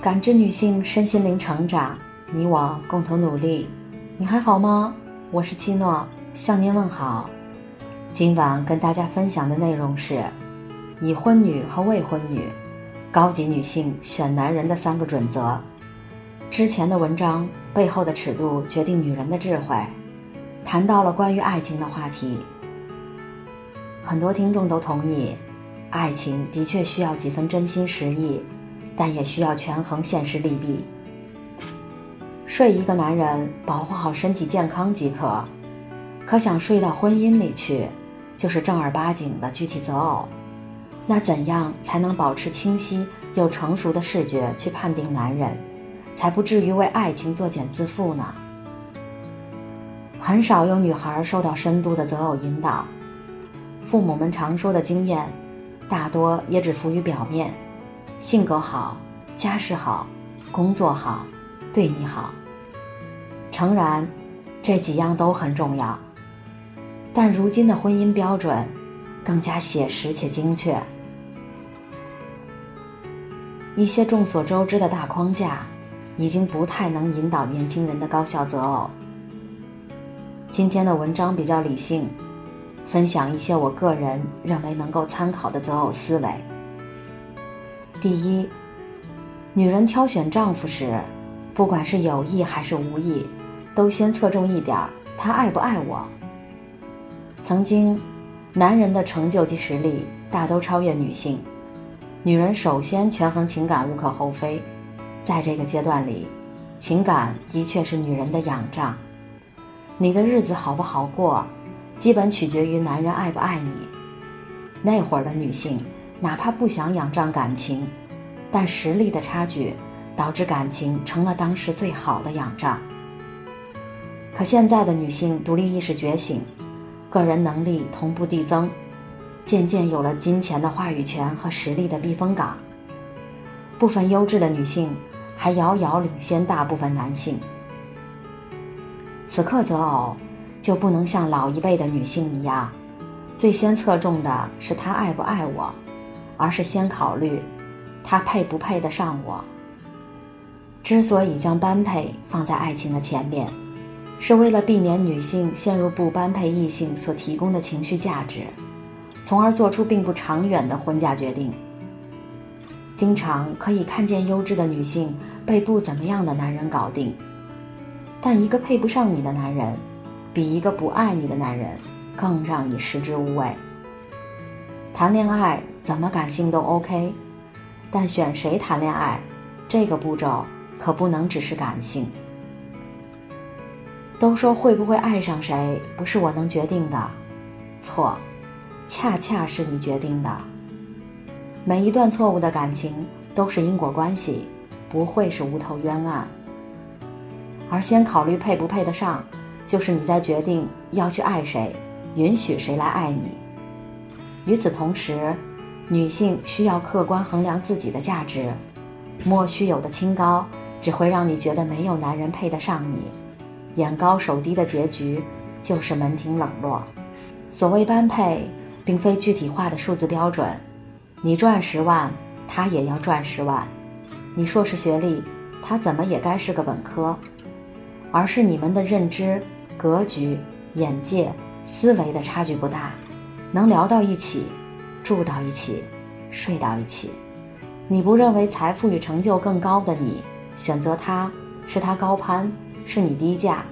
感知女性身心灵成长，你我共同努力。你还好吗？我是七诺，向您问好。今晚跟大家分享的内容是：已婚女和未婚女，高级女性选男人的三个准则。之前的文章背后的尺度决定女人的智慧，谈到了关于爱情的话题。很多听众都同意，爱情的确需要几分真心实意。但也需要权衡现实利弊。睡一个男人，保护好身体健康即可；可想睡到婚姻里去，就是正儿八经的具体择偶。那怎样才能保持清晰又成熟的视觉去判定男人，才不至于为爱情作茧自缚呢？很少有女孩受到深度的择偶引导，父母们常说的经验，大多也只浮于表面。性格好，家世好，工作好，对你好。诚然，这几样都很重要。但如今的婚姻标准更加写实且精确，一些众所周知的大框架已经不太能引导年轻人的高效择偶。今天的文章比较理性，分享一些我个人认为能够参考的择偶思维。第一，女人挑选丈夫时，不管是有意还是无意，都先侧重一点：他爱不爱我。曾经，男人的成就及实力大都超越女性，女人首先权衡情感无可厚非。在这个阶段里，情感的确是女人的仰仗。你的日子好不好过，基本取决于男人爱不爱你。那会儿的女性。哪怕不想仰仗感情，但实力的差距导致感情成了当时最好的仰仗。可现在的女性独立意识觉醒，个人能力同步递增，渐渐有了金钱的话语权和实力的避风港。部分优质的女性还遥遥领先大部分男性。此刻择偶，就不能像老一辈的女性一样，最先侧重的是他爱不爱我。而是先考虑，他配不配得上我。之所以将般配放在爱情的前面，是为了避免女性陷入不般配异性所提供的情绪价值，从而做出并不长远的婚嫁决定。经常可以看见优质的女性被不怎么样的男人搞定，但一个配不上你的男人，比一个不爱你的男人更让你食之无味。谈恋爱。怎么感性都 OK，但选谁谈恋爱，这个步骤可不能只是感性。都说会不会爱上谁不是我能决定的，错，恰恰是你决定的。每一段错误的感情都是因果关系，不会是无头冤案。而先考虑配不配得上，就是你在决定要去爱谁，允许谁来爱你。与此同时。女性需要客观衡量自己的价值，莫须有的清高只会让你觉得没有男人配得上你，眼高手低的结局就是门庭冷落。所谓般配，并非具体化的数字标准，你赚十万，他也要赚十万；你硕士学历，他怎么也该是个本科，而是你们的认知、格局、眼界、思维的差距不大，能聊到一起。住到一起，睡到一起，你不认为财富与成就更高的你选择他，是他高攀，是你低价？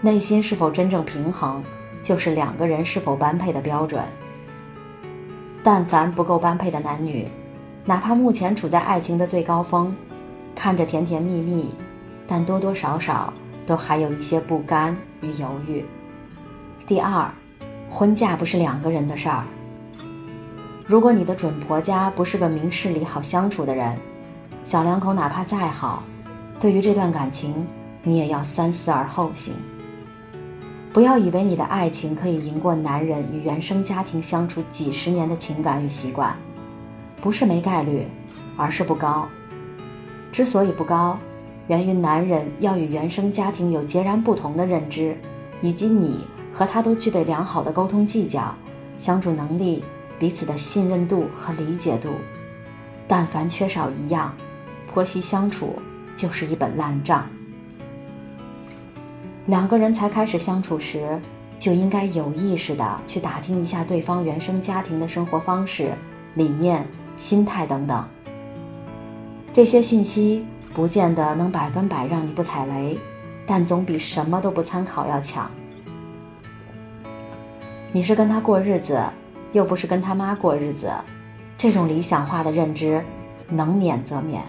内心是否真正平衡，就是两个人是否般配的标准。但凡不够般配的男女，哪怕目前处在爱情的最高峰，看着甜甜蜜蜜，但多多少少都还有一些不甘与犹豫。第二，婚嫁不是两个人的事儿。如果你的准婆家不是个明事理、好相处的人，小两口哪怕再好，对于这段感情，你也要三思而后行。不要以为你的爱情可以赢过男人与原生家庭相处几十年的情感与习惯，不是没概率，而是不高。之所以不高，源于男人要与原生家庭有截然不同的认知，以及你和他都具备良好的沟通技巧、相处能力。彼此的信任度和理解度，但凡缺少一样，婆媳相处就是一本烂账。两个人才开始相处时，就应该有意识的去打听一下对方原生家庭的生活方式、理念、心态等等。这些信息不见得能百分百让你不踩雷，但总比什么都不参考要强。你是跟他过日子，又不是跟他妈过日子，这种理想化的认知，能免则免。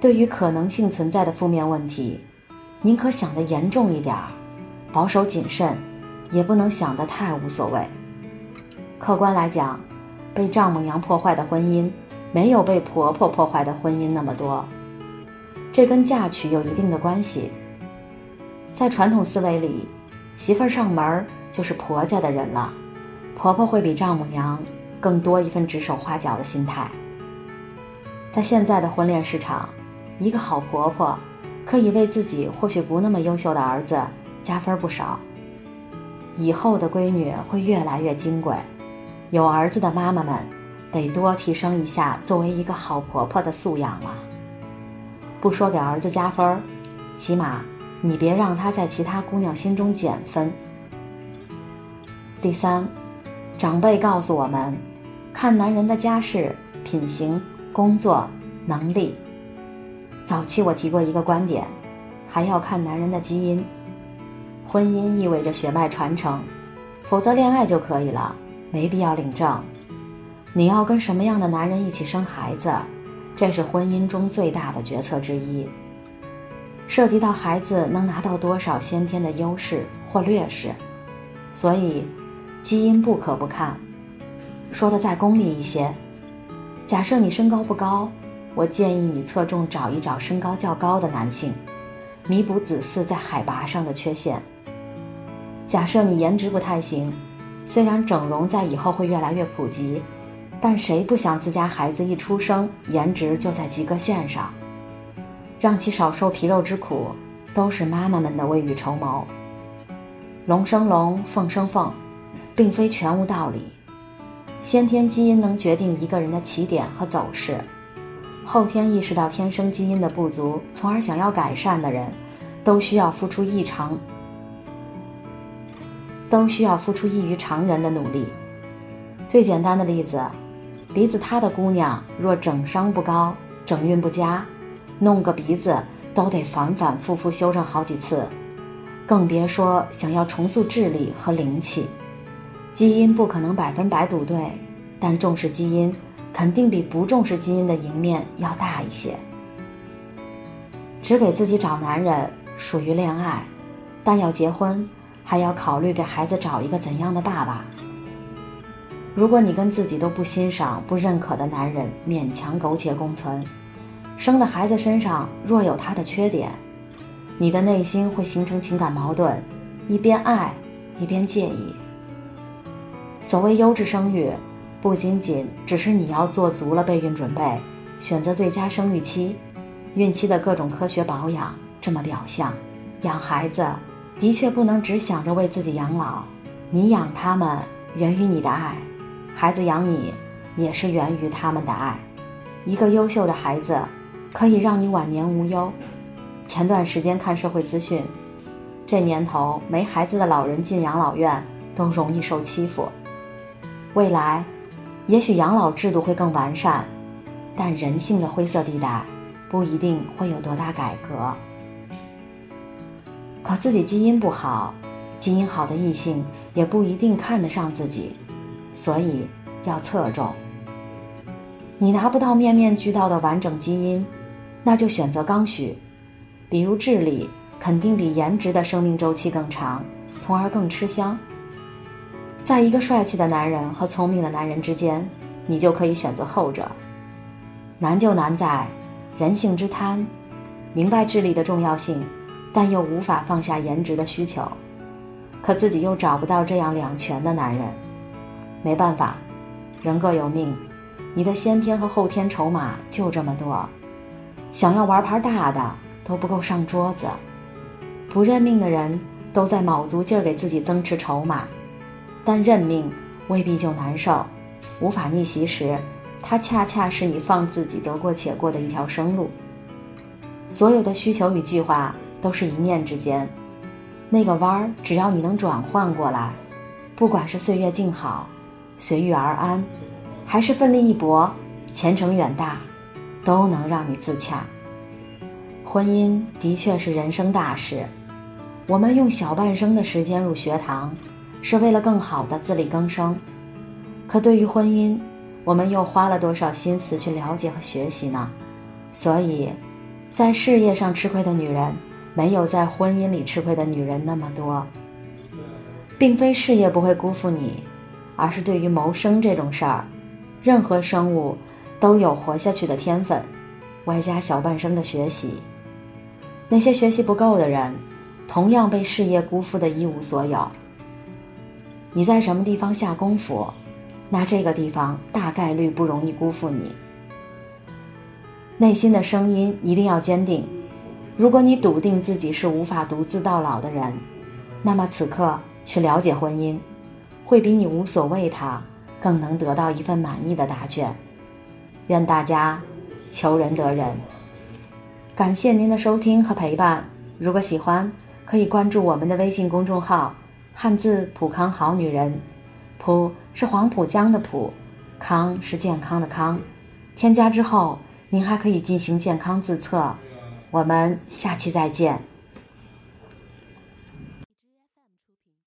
对于可能性存在的负面问题，宁可想得严重一点儿，保守谨慎，也不能想得太无所谓。客观来讲，被丈母娘破坏的婚姻，没有被婆婆破坏的婚姻那么多，这跟嫁娶有一定的关系。在传统思维里，媳妇儿上门。就是婆家的人了，婆婆会比丈母娘更多一份指手画脚的心态。在现在的婚恋市场，一个好婆婆可以为自己或许不那么优秀的儿子加分不少。以后的闺女会越来越金贵，有儿子的妈妈们得多提升一下作为一个好婆婆的素养了。不说给儿子加分，起码你别让他在其他姑娘心中减分。第三，长辈告诉我们，看男人的家世、品行、工作能力。早期我提过一个观点，还要看男人的基因。婚姻意味着血脉传承，否则恋爱就可以了，没必要领证。你要跟什么样的男人一起生孩子，这是婚姻中最大的决策之一，涉及到孩子能拿到多少先天的优势或劣势，所以。基因不可不看，说的再功利一些，假设你身高不高，我建议你侧重找一找身高较高的男性，弥补子嗣在海拔上的缺陷。假设你颜值不太行，虽然整容在以后会越来越普及，但谁不想自家孩子一出生颜值就在及格线上？让其少受皮肉之苦，都是妈妈们的未雨绸缪。龙生龙，凤生凤。并非全无道理，先天基因能决定一个人的起点和走势，后天意识到天生基因的不足，从而想要改善的人，都需要付出异常，都需要付出异于常人的努力。最简单的例子，鼻子塌的姑娘若整伤不高，整运不佳，弄个鼻子都得反反复复修正好几次，更别说想要重塑智力和灵气。基因不可能百分百赌对，但重视基因肯定比不重视基因的赢面要大一些。只给自己找男人属于恋爱，但要结婚还要考虑给孩子找一个怎样的爸爸。如果你跟自己都不欣赏、不认可的男人勉强苟且共存，生的孩子身上若有他的缺点，你的内心会形成情感矛盾，一边爱一边介意。所谓优质生育，不仅仅只是你要做足了备孕准备，选择最佳生育期，孕期的各种科学保养这么表象。养孩子的确不能只想着为自己养老，你养他们源于你的爱，孩子养你也是源于他们的爱。一个优秀的孩子可以让你晚年无忧。前段时间看社会资讯，这年头没孩子的老人进养老院都容易受欺负。未来，也许养老制度会更完善，但人性的灰色地带不一定会有多大改革。可自己基因不好，基因好的异性也不一定看得上自己，所以要侧重。你拿不到面面俱到的完整基因，那就选择刚需，比如智力肯定比颜值的生命周期更长，从而更吃香。在一个帅气的男人和聪明的男人之间，你就可以选择后者。难就难在人性之贪，明白智力的重要性，但又无法放下颜值的需求，可自己又找不到这样两全的男人。没办法，人各有命，你的先天和后天筹码就这么多，想要玩牌大的都不够上桌子。不认命的人都在卯足劲儿给自己增持筹码。但认命未必就难受，无法逆袭时，它恰恰是你放自己得过且过的一条生路。所有的需求与计划都是一念之间，那个弯儿只要你能转换过来，不管是岁月静好，随遇而安，还是奋力一搏，前程远大，都能让你自洽。婚姻的确是人生大事，我们用小半生的时间入学堂，是为了更好的自力更生。可对于婚姻，我们又花了多少心思去了解和学习呢？所以，在事业上吃亏的女人，没有在婚姻里吃亏的女人那么多。并非事业不会辜负你，而是对于谋生这种事儿，任何生物都有活下去的天分，外加小半生的学习。那些学习不够的人，同样被事业辜负的一无所有。你在什么地方下功夫，那这个地方大概率不容易辜负你。内心的声音一定要坚定。如果你笃定自己是无法独自到老的人，那么此刻去了解婚姻，会比你无所谓他更能得到一份满意的答卷。愿大家求人得人。感谢您的收听和陪伴。如果喜欢，可以关注我们的微信公众号“汉字普康好女人”，普是黄浦江的浦，康是健康的康。添加之后，您还可以进行健康自测。我们下期再见。